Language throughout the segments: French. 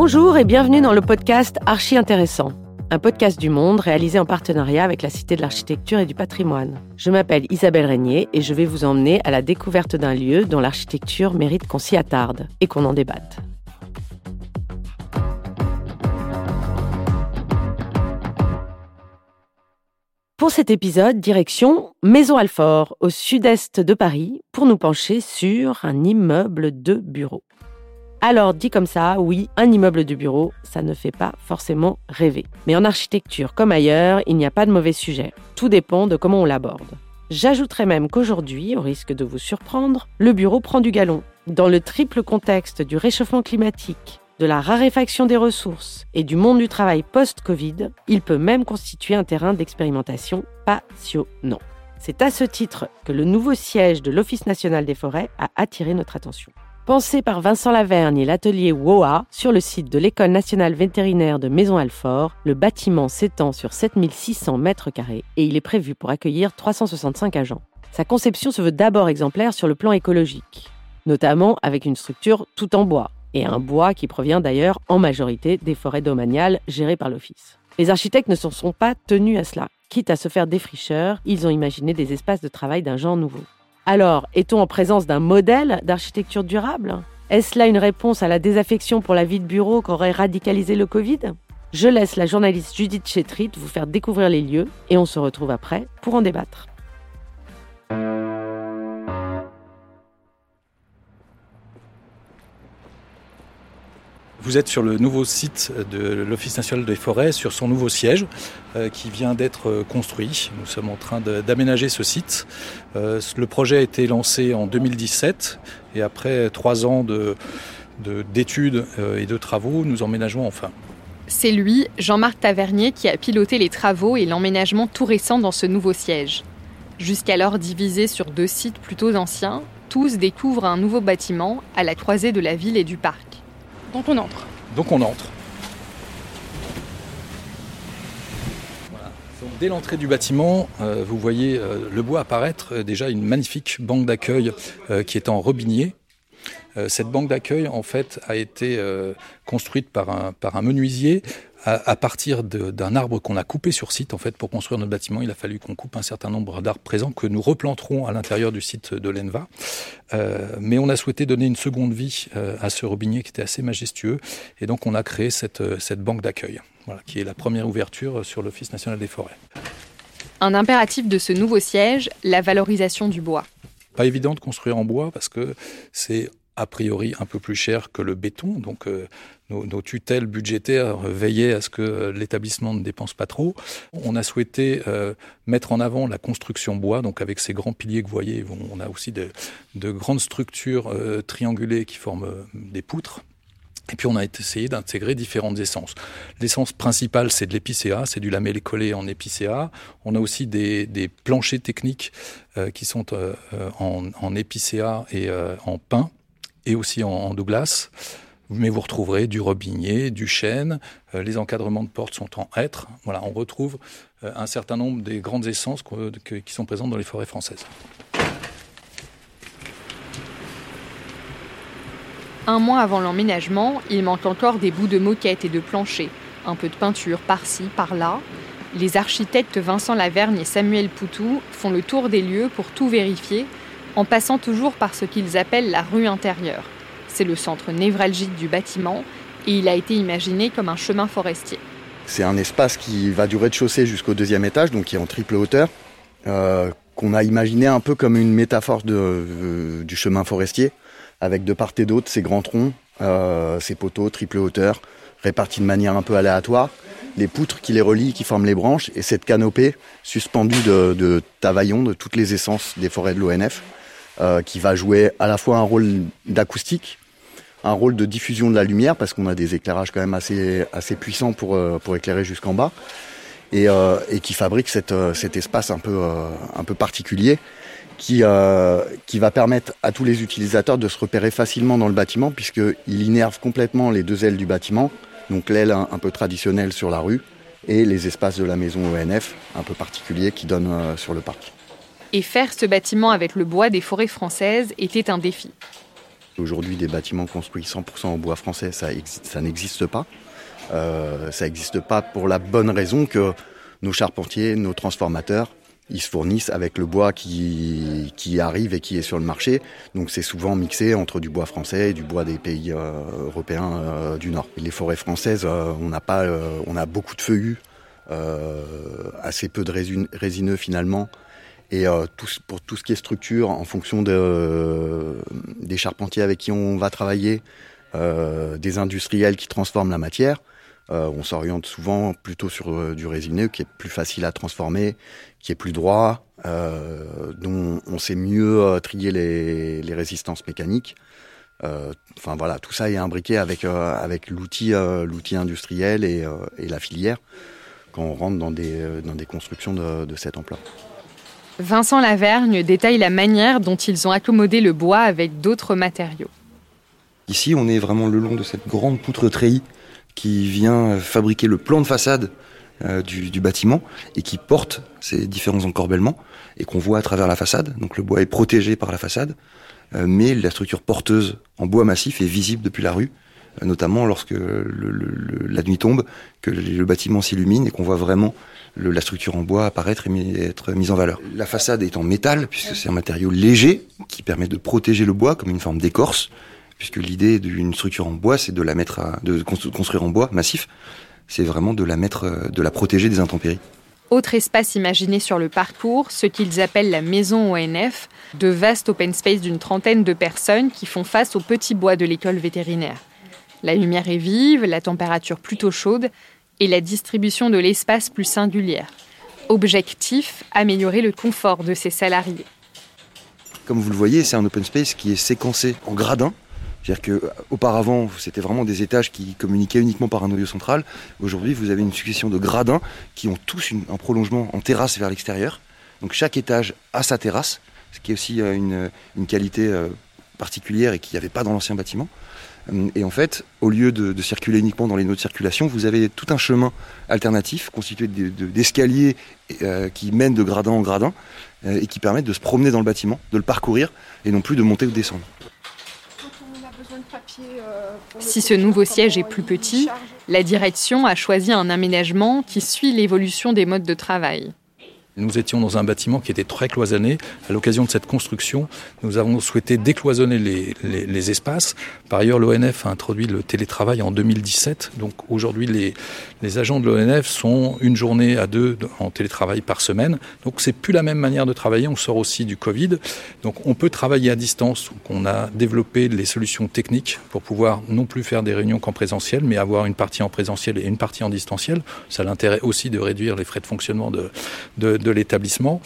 Bonjour et bienvenue dans le podcast Archi Intéressant, un podcast du Monde réalisé en partenariat avec la Cité de l'Architecture et du Patrimoine. Je m'appelle Isabelle Régnier et je vais vous emmener à la découverte d'un lieu dont l'architecture mérite qu'on s'y attarde et qu'on en débatte. Pour cet épisode, direction Maison Alfort, au sud-est de Paris, pour nous pencher sur un immeuble de bureaux. Alors, dit comme ça, oui, un immeuble de bureau, ça ne fait pas forcément rêver. Mais en architecture comme ailleurs, il n'y a pas de mauvais sujet. Tout dépend de comment on l'aborde. J'ajouterais même qu'aujourd'hui, au risque de vous surprendre, le bureau prend du galon. Dans le triple contexte du réchauffement climatique, de la raréfaction des ressources et du monde du travail post-Covid, il peut même constituer un terrain d'expérimentation passionnant. C'est à ce titre que le nouveau siège de l'Office national des forêts a attiré notre attention. Pensé par Vincent Lavergne et l'atelier WOA sur le site de l'École nationale vétérinaire de Maison-Alfort, le bâtiment s'étend sur 7600 mètres carrés et il est prévu pour accueillir 365 agents. Sa conception se veut d'abord exemplaire sur le plan écologique, notamment avec une structure tout en bois, et un bois qui provient d'ailleurs en majorité des forêts domaniales gérées par l'Office. Les architectes ne se sont pas tenus à cela. Quitte à se faire défricheurs, ils ont imaginé des espaces de travail d'un genre nouveau. Alors, est-on en présence d'un modèle d'architecture durable? Est-ce là une réponse à la désaffection pour la vie de bureau qu'aurait radicalisé le Covid? Je laisse la journaliste Judith Chetrit vous faire découvrir les lieux et on se retrouve après pour en débattre. Vous êtes sur le nouveau site de l'Office national des forêts, sur son nouveau siège euh, qui vient d'être euh, construit. Nous sommes en train d'aménager ce site. Euh, le projet a été lancé en 2017 et après trois ans d'études et de travaux, nous emménageons enfin. C'est lui, Jean-Marc Tavernier, qui a piloté les travaux et l'emménagement tout récent dans ce nouveau siège. Jusqu'alors divisé sur deux sites plutôt anciens, tous découvrent un nouveau bâtiment à la croisée de la ville et du parc. Donc on entre. Donc on entre. dès l'entrée du bâtiment, euh, vous voyez euh, le bois apparaître euh, déjà une magnifique banque d'accueil qui est en robinier. cette banque d'accueil, en fait, a été construite par un, par un menuisier à, partir d'un arbre qu'on a coupé sur site. En fait, pour construire notre bâtiment, il a fallu qu'on coupe un certain nombre d'arbres présents que nous replanterons à l'intérieur du site de l'ENVA. Euh, mais on a souhaité donner une seconde vie euh, à ce robinier qui était assez majestueux. Et donc, on a créé cette, euh, cette banque d'accueil, voilà, qui est la première ouverture sur l'Office national des forêts. Un impératif de ce nouveau siège, la valorisation du bois. Pas évident de construire en bois parce que c'est a priori un peu plus cher que le béton. Donc euh, nos, tutelles budgétaires veillaient à ce que l'établissement ne dépense pas trop. On a souhaité euh, mettre en avant la construction bois, donc avec ces grands piliers que vous voyez, on a aussi de, grandes structures euh, triangulées qui forment des poutres. Et puis on a essayé d'intégrer différentes essences. L'essence principale, c'est de l'épicéa, c'est du lamellé collé en épicéa. On a aussi des, planchers techniques qui sont en, épicéa et en pin et aussi en, Douglas. Mais vous retrouverez du robinier, du chêne, euh, les encadrements de portes sont en hêtre. Voilà, on retrouve euh, un certain nombre des grandes essences qui sont présentes dans les forêts françaises. Un mois avant l'emménagement, il manque encore des bouts de moquette et de plancher, un peu de peinture par-ci, par-là. Les architectes Vincent Lavergne et Samuel Poutou font le tour des lieux pour tout vérifier en passant toujours par ce qu'ils appellent la rue intérieure. C'est le centre névralgique du bâtiment et il a été imaginé comme un chemin forestier. C'est un espace qui va du rez-de-chaussée jusqu'au deuxième étage, donc qui est en triple hauteur, euh, qu'on a imaginé un peu comme une métaphore euh, du chemin forestier, avec de part et d'autre ces grands troncs, euh, ces poteaux triple hauteur, répartis de manière un peu aléatoire, les poutres qui les relient, qui forment les branches, et cette canopée suspendue de, de tavaillons de toutes les essences des forêts de l'ONF. Euh, qui va jouer à la fois un rôle d'acoustique, un rôle de diffusion de la lumière, parce qu'on a des éclairages quand même assez, assez puissants pour, euh, pour éclairer jusqu'en bas, et, euh, qui fabrique cet espace un peu, un peu particulier, qui, qui va permettre à tous les utilisateurs de se repérer facilement dans le bâtiment, puisqu'il innerve complètement les deux ailes du bâtiment, donc l'aile un, peu traditionnelle sur la rue, et les espaces de la maison ONF, un peu particuliers, qui donnent sur le parc. Et faire ce bâtiment avec le bois des forêts françaises était un défi. Aujourd'hui, des bâtiments construits 100% en bois français, ça, n'existe pas. Euh, ça n'existe pas pour la bonne raison que nos charpentiers, nos transformateurs, ils se fournissent avec le bois qui, arrive et qui est sur le marché. Donc c'est souvent mixé entre du bois français et du bois des pays euh, européens euh, du Nord. les forêts françaises, on pas, on a beaucoup de feuillus, assez peu de résineux finalement. Et tout, pour tout ce qui est structure, en fonction de, des charpentiers avec qui on va travailler, des industriels qui transforment la matière, euh, on s'oriente souvent plutôt sur euh, du résineux qui est plus facile à transformer, qui est plus droit, euh, dont on sait mieux trier les, résistances mécaniques. Enfin voilà, tout ça est imbriqué avec avec l'outil industriel et, la filière quand on rentre dans des dans des constructions de, de cette ampleur. Vincent Lavergne détaille la manière dont ils ont accommodé le bois avec d'autres matériaux. Ici, on est vraiment le long de cette grande poutre treillie qui vient fabriquer le plan de façade euh, du, bâtiment et qui porte ces différents encorbellements et qu'on voit à travers la façade. Donc le bois est protégé par la façade, euh, mais la structure porteuse en bois massif est visible depuis la rue, notamment lorsque la nuit tombe, que le, bâtiment s'illumine et qu'on voit vraiment la structure en bois apparaître et être mise en valeur. La façade est en métal puisque c'est un matériau léger qui permet de protéger le bois comme une forme d'écorce puisque l'idée d'une structure en bois, c'est de la mettre, à, de construire en bois massif, c'est vraiment de la mettre, euh, de la protéger des intempéries. Autre espace imaginé sur le parcours, ce qu'ils appellent la maison ONF, de vastes open space d'une trentaine de personnes qui font face au petit bois de l'école vétérinaire. La lumière est vive, la température plutôt chaude et la distribution de l'espace plus singulière. Objectif, améliorer le confort de ses salariés. Comme vous le voyez, c'est un open space qui est séquencé en gradins c'est-à-dire qu'auparavant, c'était vraiment des étages qui communiquaient uniquement par un noyau central. Aujourd'hui, vous avez une succession de gradins qui ont tous un prolongement en terrasse vers l'extérieur. Donc chaque étage a sa terrasse, ce qui est aussi euh, une, qualité euh, particulière et qu'il n'y avait pas dans l'ancien bâtiment. Euh, et en fait, au lieu de, circuler uniquement dans les nœuds de circulation, vous avez tout un chemin alternatif constitué d'escaliers qui mènent de gradin en gradin et qui permettent de se promener dans le bâtiment, de le parcourir et non plus de monter ou descendre. Si ce nouveau siège est plus petit, la direction a choisi un aménagement qui suit l'évolution des modes de travail. Nous étions dans un bâtiment qui était très cloisonné. À l'occasion de cette construction, nous avons souhaité décloisonner les, espaces. Par ailleurs, l'ONF a introduit le télétravail en 2017. Donc aujourd'hui, les, agents de l'ONF sont une journée à deux en télétravail par semaine. Donc c'est plus la même manière de travailler. On sort aussi du Covid. Donc on peut travailler à distance. On a développé les solutions techniques pour pouvoir non plus faire des réunions qu'en présentiel, mais avoir une partie en présentiel et une partie en distanciel. Ça a l'intérêt aussi de réduire les frais de fonctionnement de, de, de l'établissement.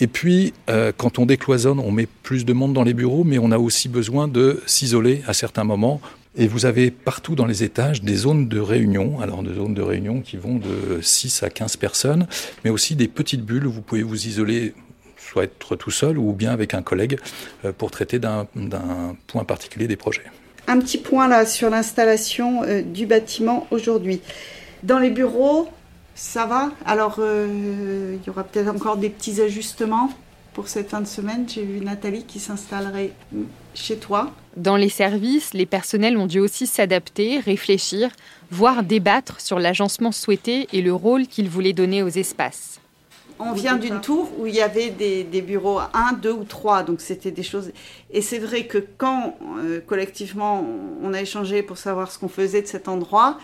Et puis, euh, quand on décloisonne, on met plus de monde dans les bureaux, mais on a aussi besoin de s'isoler à certains moments. Et vous avez partout dans les étages des zones de réunion, alors des zones de réunion qui vont de 6 à 15 personnes, mais aussi des petites bulles où vous pouvez vous isoler soit être tout seul ou bien avec un collègue euh, pour traiter d'un point particulier des projets. Un petit point là sur l'installation euh, du bâtiment aujourd'hui. Dans les bureaux, ça va. Alors, euh, il y aura peut-être encore des petits ajustements pour cette fin de semaine. J'ai vu Nathalie qui s'installerait chez toi. Dans les services, les personnels ont dû aussi s'adapter, réfléchir, voire débattre sur l'agencement souhaité et le rôle qu'ils voulaient donner aux espaces. On vient d'une tour où il y avait des, bureaux, un, deux ou trois, donc c'était des choses. Et c'est vrai que quand euh, collectivement on a échangé pour savoir ce qu'on faisait de cet endroit,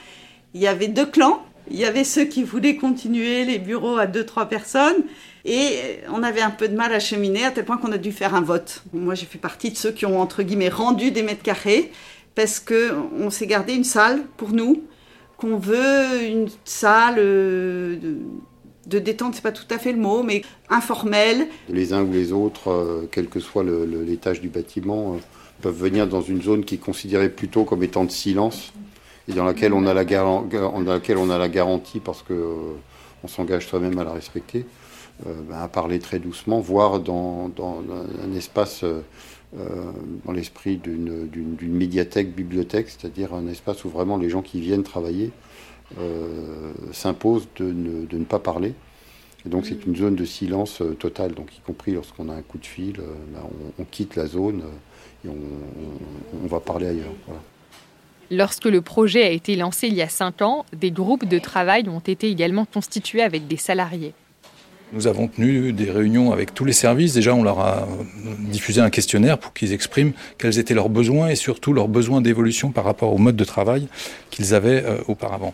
il y avait deux clans il y avait ceux qui voulaient continuer les bureaux à deux, trois personnes. Et on avait un peu de mal à cheminer, à tel point qu'on a dû faire un vote. Moi, j'ai fait partie de ceux qui ont, entre guillemets, rendu des mètres carrés, parce qu'on s'est gardé une salle pour nous, qu'on veut une salle euh, de, de détente, c'est pas tout à fait le mot, mais informelle. Les uns ou les autres, euh, quel que soit l'étage du bâtiment, euh, peuvent venir dans une zone qui est considérée plutôt comme étant de silence et dans laquelle on a la, on garantie parce que euh, on s'engage soi-même à la respecter, euh, ben, à parler très doucement, voire dans, un espace euh, dans l'esprit d'une médiathèque, bibliothèque, c'est-à-dire un espace où vraiment les gens qui viennent travailler s'imposent de ne, pas parler. Et donc c'est une zone de silence euh, total, donc y compris lorsqu'on a un coup de fil, bah, on, quitte la zone et on, va parler ailleurs. Lorsque le projet a été lancé il y a cinq ans, des groupes de travail ont été également constitués avec des salariés. Nous avons tenu des réunions avec tous les services. Déjà, on leur a diffusé un questionnaire pour qu'ils expriment quels étaient leurs besoins et surtout leurs besoins d'évolution par rapport au mode de travail qu'ils avaient auparavant.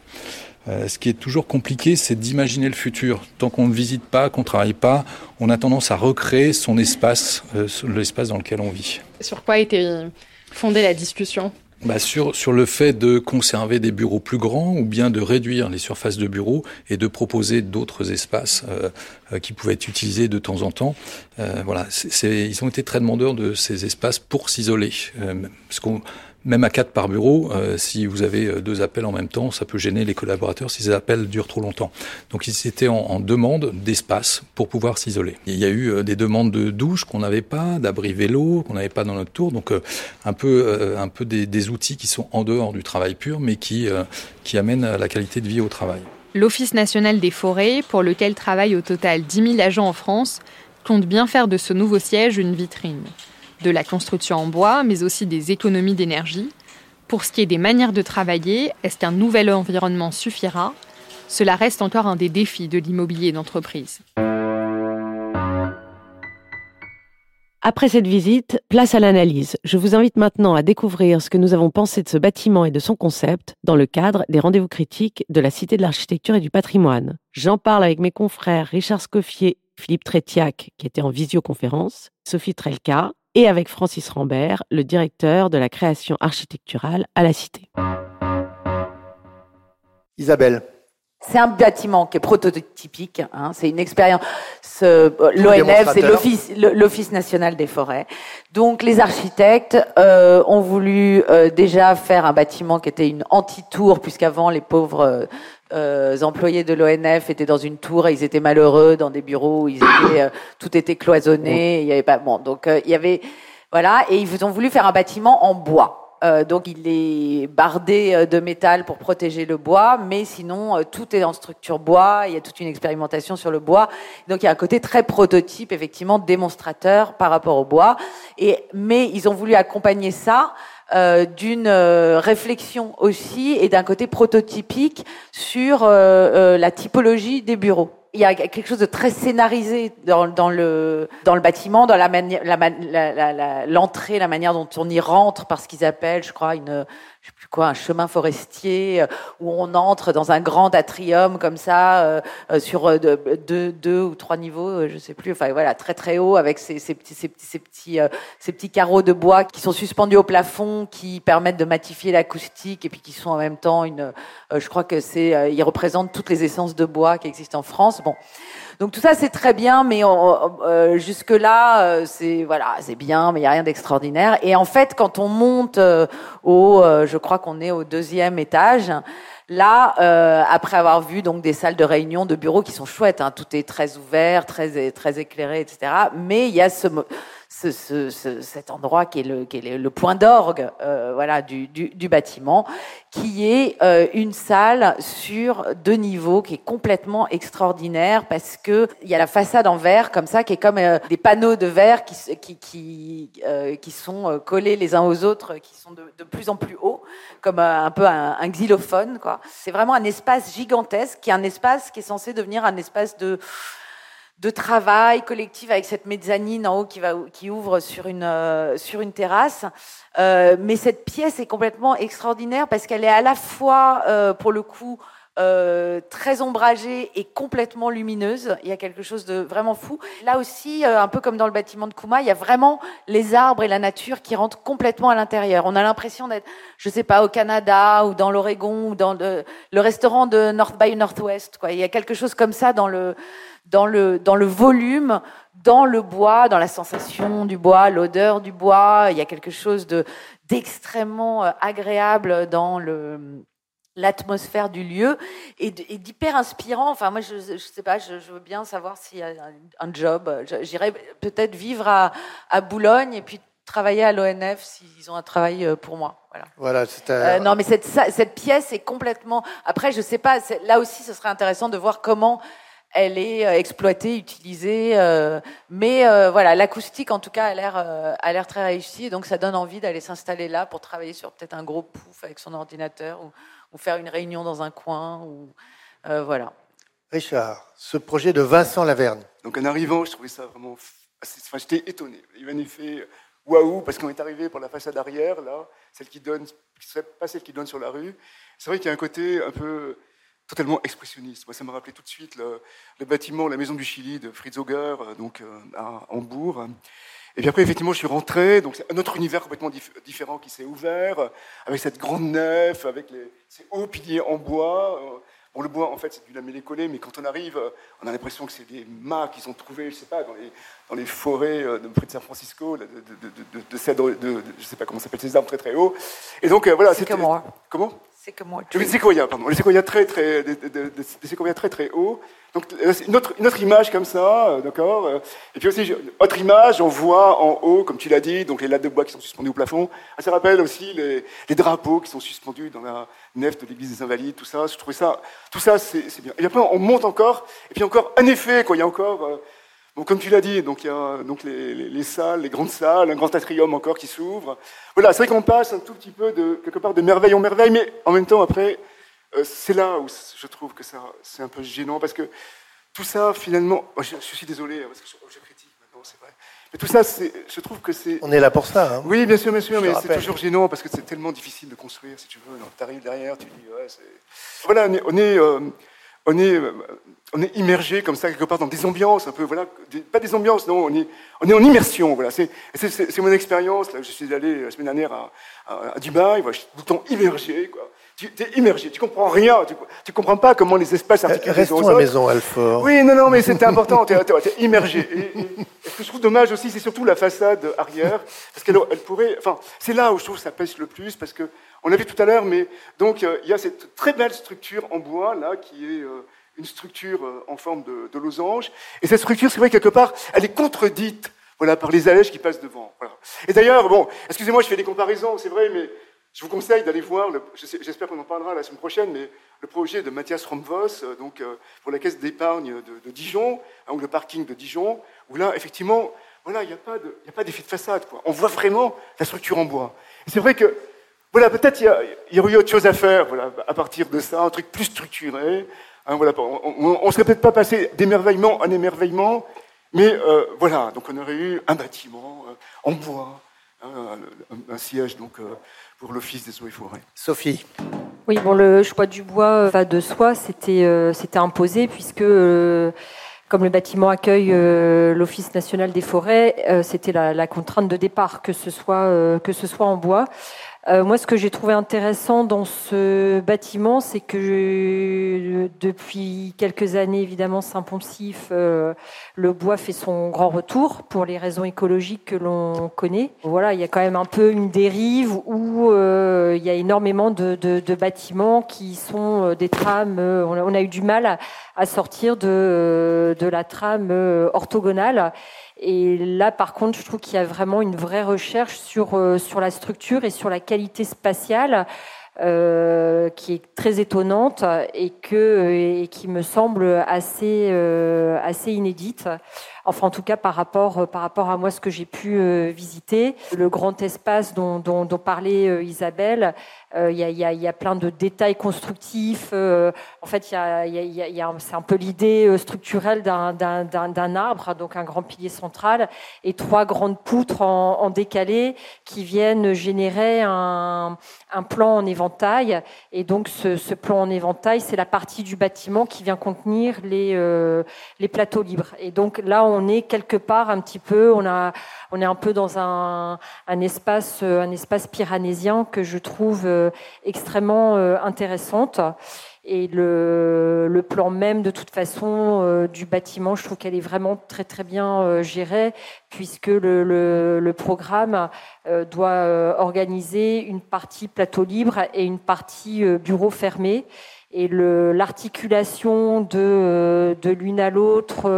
Euh, ce qui est toujours compliqué, c'est d'imaginer le futur. Tant qu'on ne visite pas, qu'on ne travaille pas, on a tendance à recréer son espace, euh, l'espace dans lequel on vit. Sur quoi était fondée la discussion? Bah sur, sur le fait de conserver des bureaux plus grands ou bien de réduire les surfaces de bureaux et de proposer d'autres espaces euh, qui pouvaient être utilisés de temps en temps. voilà, ils ont été très demandeurs de ces espaces pour s'isoler. parce qu'on même à quatre par bureau, euh, si vous avez euh, deux appels en même temps, ça peut gêner les collaborateurs si ces appels durent trop longtemps. Donc ils étaient en, demande d'espace pour pouvoir s'isoler. Il y a eu euh, des demandes de douche qu'on n'avait pas, d'abri vélo qu'on n'avait pas dans notre tour, donc un peu, un peu des, outils qui sont en dehors du travail pur, mais qui, qui amènent la qualité de vie au travail. L'Office national des forêts, pour lequel travaillent au total 10 000 agents en France, compte bien faire de ce nouveau siège une vitrine de la construction en bois, mais aussi des économies d'énergie. Pour ce qui est des manières de travailler, est-ce qu'un nouvel environnement suffira? Cela reste encore un des défis de l'immobilier d'entreprise. Après cette visite, place à l'analyse. Je vous invite maintenant à découvrir ce que nous avons pensé de ce bâtiment et de son concept dans le cadre des rendez-vous critiques de la Cité de l'Architecture et du Patrimoine. J'en parle avec mes confrères Richard Scoffier, Philippe Trétiac, qui était en visioconférence, Sophie Trelka, et avec Francis Rambert, le directeur de la création architecturale à la Cité. Isabelle. C'est un bâtiment qui est prototypique. Hein, c'est une expérience. L'ONF, c'est l'Office national des forêts. Donc, les architectes euh, ont voulu euh, déjà faire un bâtiment qui était une anti-tour, puisqu'avant les pauvres euh, employés de l'ONF étaient dans une tour et ils étaient malheureux dans des bureaux où ils étaient, euh, tout était cloisonné. Il y avait pas bon, donc euh, il y avait voilà et ils ont voulu faire un bâtiment en bois. donc il est bardé de métal pour protéger le bois, mais sinon tout est en structure bois. Il y a toute une expérimentation sur le bois. Donc il y a un côté très prototype, effectivement démonstrateur par rapport au bois. Et mais ils ont voulu accompagner ça euh, d'une euh, réflexion aussi et d'un côté prototypique sur euh, la typologie des bureaux. Il y a quelque chose de très scénarisé dans, dans le dans le bâtiment, dans la l'entrée, la, la, la, manière dont on y rentre, parce qu'ils appellent, je crois, une je sais plus quoi, un chemin forestier euh, où on entre dans un grand atrium comme ça, euh, euh, sur deux, deux, ou trois niveaux, je sais plus. Enfin voilà, très très haut avec ces, ces petits, ces petits, ces petits, carreaux de bois qui sont suspendus au plafond, qui permettent de matifier l'acoustique et puis qui sont en même temps une. je crois que c'est, ils représentent toutes les essences de bois qui existent en France. Bon. Donc tout ça c'est très bien, mais euh, jusque là euh, c'est voilà c'est bien, mais il y a rien d'extraordinaire. Et en fait quand on monte euh, au, je crois qu'on est au deuxième étage. Là, après avoir vu donc des salles de réunion, de bureaux qui sont chouettes, hein, tout est très ouvert, très très éclairé, etc. Mais il y a ce ce, ce, cet endroit qui est le, qui est le point d'orgue euh, voilà, du, du, du, bâtiment, qui est euh, une salle sur deux niveaux qui est complètement extraordinaire parce que il y a la façade en verre comme ça qui est comme euh, des panneaux de verre qui, qui, qui, euh, qui sont collés les uns aux autres, qui sont de, plus en plus hauts, comme un peu un, un xylophone. C'est vraiment un espace gigantesque qui est un espace qui est censé devenir un espace de de travail collectif avec cette mezzanine en haut qui, va, qui ouvre sur une, euh, sur une terrasse. Euh, mais cette pièce est complètement extraordinaire parce qu'elle est à la fois, euh, pour le coup, euh, très ombragée et complètement lumineuse. Il y a quelque chose de vraiment fou. Là aussi, euh, un peu comme dans le bâtiment de Kuma, il y a vraiment les arbres et la nature qui rentrent complètement à l'intérieur. On a l'impression d'être, je sais pas, au Canada ou dans l'Oregon ou dans le, le, restaurant de North by Northwest. Quoi. Il y a quelque chose comme ça dans le dans le, dans le volume, dans le bois, dans la sensation du bois, l'odeur du bois. Il y a quelque chose de, d'extrêmement euh, agréable dans le, l'atmosphère du lieu et d'hyper inspirant. Enfin, moi, je, je sais pas, je, veux bien savoir s'il y a un, job. J'irais peut-être vivre à, à Boulogne et puis travailler à l'ONF s'ils ont un travail euh, pour moi. Voilà. voilà euh, non, mais cette, cette pièce est complètement. Après, je sais pas. Là aussi, ce serait intéressant de voir comment elle est exploitée, utilisée. mais voilà, l'acoustique, en tout cas, a l'air, a l'air très réussie. Donc, ça donne envie d'aller s'installer là pour travailler sur peut-être un gros pouf avec son ordinateur ou, ou faire une réunion dans un coin. Ou, voilà. Richard, ce projet de Vincent Laverne. Donc en arrivant, je trouvais ça vraiment... Enfin, j'étais étonné. Il y avait un effet waouh, parce qu'on est arrivé pour la façade arrière, là, celle qui donne, serait pas celle qui donne sur la rue. C'est vrai qu'il y a un côté un peu totalement expressionniste. Moi, ça m'a rappelé tout de suite le, bâtiment, la maison du Chili de Fritz Auger, euh, donc euh, à Hambourg. Et puis après, effectivement, je suis rentré, donc c'est un autre univers complètement différent qui s'est ouvert, avec cette grande nef, avec les, ces hauts piliers en bois. Euh, Bon, le bois, en fait, c'est du lamellé-collé, mais quand on arrive, euh, on a l'impression que c'est des mâts qu'ils ont trouvés, je sais pas, dans les, dans les forêts euh, de près de San Francisco, de, de, de, de cèdres, de, je sais pas comment s'appelle ces arbres très très hauts. Et donc, euh, voilà. C'est comme moi. Comment? Les séquoias, pardon. Les séquoias très très, des, séquoias très très hauts. Donc, une autre, une autre image comme ça, d'accord Et puis aussi, autre image, on voit en haut, comme tu l'as dit, donc les lattes de bois qui sont suspendues au plafond. Ah, ça rappelle aussi les, les drapeaux qui sont suspendus dans la, nef de l'église des Invalides, tout ça. Je trouvais ça, tout ça, c'est bien. Et après, on monte encore, et puis encore un effet, quoi. Il y a encore, bon, comme tu l'as dit, donc il y a donc les, les, salles, les grandes salles, un grand atrium encore qui s'ouvre. Voilà, c'est vrai qu'on passe un tout petit peu de quelque part de merveille en merveille, mais en même temps, après, euh, c'est là où je trouve que ça, c'est un peu gênant parce que tout ça, finalement, oh, je, suis désolé hein, parce que je critique maintenant, c'est vrai. Mais tout ça, je trouve que c'est. On est là pour ça. Hein. Oui, bien sûr, bien sûr, mais c'est toujours gênant parce que c'est tellement difficile de construire, si tu veux. Tu arrives derrière, tu dis, ouais, c'est. Voilà, on est, on est, euh, on est, immergé comme ça quelque part dans des ambiances un peu, voilà, pas des ambiances, non, on est, on est en immersion, voilà. C'est, mon expérience. Là, je suis allé la semaine dernière à, à, Dubaï, voilà, je suis tout le temps immergé, quoi tu es immergé, tu comprends rien, tu, tu comprends pas comment les espaces articulés Restons à Maison Alfort. Oui, non, non, mais c'était important, tu es, immergé. Et, ce que je trouve dommage aussi, c'est surtout la façade arrière, parce qu'elle elle pourrait, enfin, c'est là où je trouve que ça pèse le plus, parce que on l'a vu tout à l'heure, mais donc euh, il y a cette très belle structure en bois là, qui est euh, une structure euh, en forme de, losange, et cette structure, c'est vrai quelque part, elle est contredite. Voilà, par les allèges qui passent devant. Et d'ailleurs, bon, excusez-moi, je fais des comparaisons, c'est vrai, mais je vous conseille d'aller voir, j'espère qu'on en parlera la semaine prochaine, mais le projet de Mathias Romvos, donc, pour la caisse d'épargne de, Dijon, hein, ou le parking de Dijon, où là, effectivement, voilà, il n'y a pas d'effet de, façade. Quoi. On voit vraiment la structure en bois. C'est vrai que, voilà, peut-être il y, aurait eu autre chose à faire voilà, à partir de ça, un truc plus structuré. Hein, voilà, on ne serait peut-être pas passé d'émerveillement en émerveillement, mais euh, voilà, donc on aurait eu un bâtiment en bois, hein, un, siège donc pour l'Office des eaux et forêts. Sophie. Oui, bon, le choix du bois euh, va de soi, c'était euh, c'était imposé puisque euh, comme le bâtiment accueille l'Office national des forêts, c'était la, la, contrainte de départ que ce soit que ce soit en bois. Euh, moi, ce que j'ai trouvé intéressant dans ce bâtiment, c'est que depuis quelques années, évidemment, Saint-Poncif, euh, le bois fait son grand retour pour les raisons écologiques que l'on connaît. Voilà, il y a quand même un peu une dérive où euh, il y a énormément de, de, de, bâtiments qui sont des trames. On a, eu du mal à, sortir de, de la trame orthogonale. Et là, par contre, je trouve qu'il y a vraiment une vraie recherche sur, euh, sur la structure et sur la qualité spatiale. Euh, qui est très étonnante et, que, qui me semble assez, euh, assez inédite. Enfin, en tout cas, par rapport, par rapport à moi, ce que j'ai pu euh, visiter. Le grand espace dont, dont, parlait euh, Isabelle, il y, a, y, y, a, plein de détails constructifs. en fait, y a, y a, c'est un peu l'idée structurelle d'un arbre, donc un grand pilier central, et trois grandes poutres en, en décalé qui viennent générer un, un plan en éventail. Et donc, ce, ce plan en éventail, c'est la partie du bâtiment qui vient contenir les, euh, les plateaux libres. Et donc là, on est quelque part un petit peu, on, a, on est un peu dans un, un espace, un espace pyranésien que je trouve euh, extrêmement euh, intéressante. Et le, plan même, de toute façon, euh, du bâtiment, je trouve qu'elle est vraiment très très bien euh, gérée, puisque le programme euh, doit organiser une partie plateau libre et une partie bureau fermé. Et l'articulation de, de l'une à l'autre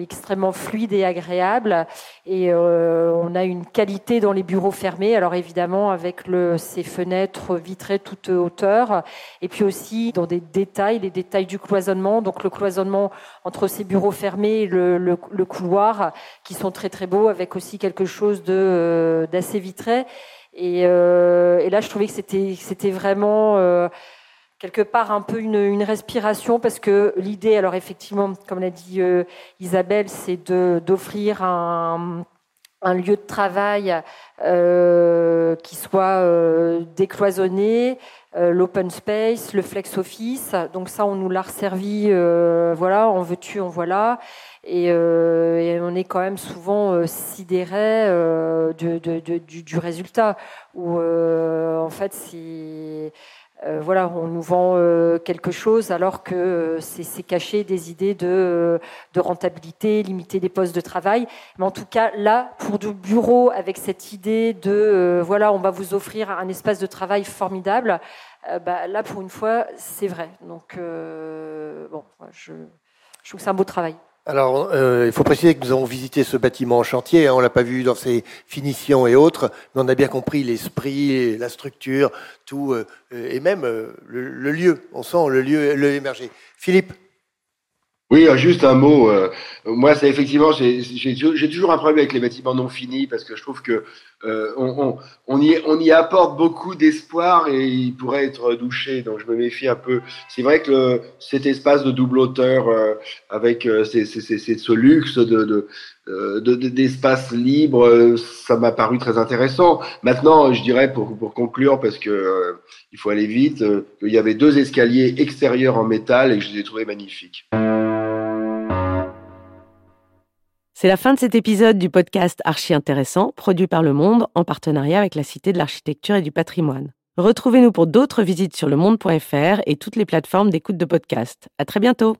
extrêmement fluide et agréable. Et euh, on a une qualité dans les bureaux fermés. Alors évidemment avec le, ces fenêtres vitrées toute hauteur. Et puis aussi dans des détails, les détails du cloisonnement. Donc le cloisonnement entre ces bureaux fermés et le, le, couloir, qui sont très très beaux, avec aussi quelque chose euh, d'assez vitré. Et, euh, et, là, je trouvais que c'était c'était vraiment quelque part un peu une, respiration parce que l'idée, alors effectivement, comme l'a dit euh, Isabelle, c'est d'offrir un, lieu de travail euh, qui soit euh, décloisonné, l'open space, le flex office. Donc ça, on nous l'a resservi, voilà, en veux-tu, en voilà. Et, on est quand même souvent sidéré du, du, résultat, où en fait, c'est euh, voilà, on nous vend euh, quelque chose alors que euh, c'est caché des idées de, rentabilité, limiter des postes de travail. Mais en tout cas, là, pour du bureau, avec cette idée de voilà, on va vous offrir un espace de travail formidable, bah, là, pour une fois, c'est vrai. Donc, bon, je, je trouve que c'est un beau travail. Alors, euh, il faut préciser que nous avons visité ce bâtiment en chantier. Hein, on l'a pas vu dans ses finitions et autres, mais on a bien compris l'esprit, la structure, tout, euh, et même euh, le, le, lieu. On sent le lieu, le émerger. Philippe. Oui, euh, juste un mot. Euh, moi, c'est effectivement, j'ai toujours un problème avec les bâtiments non finis parce que je trouve que euh, on, on, y, on y apporte beaucoup d'espoir et il pourrait être douché. Donc, je me méfie un peu. C'est vrai que le, cet espace de double hauteur avec ce luxe de, de d'espace libre, ça m'a paru très intéressant. Maintenant, je dirais pour, pour conclure, parce que il faut aller vite, qu'il y avait deux escaliers extérieurs en métal et je les ai trouvés magnifiques. C'est la fin de cet épisode du podcast Archi Intéressant, produit par Le Monde en partenariat avec la Cité de l'Architecture et du Patrimoine. Retrouvez-nous pour d'autres visites sur lemonde.fr et toutes les plateformes d'écoute de podcast. À très bientôt!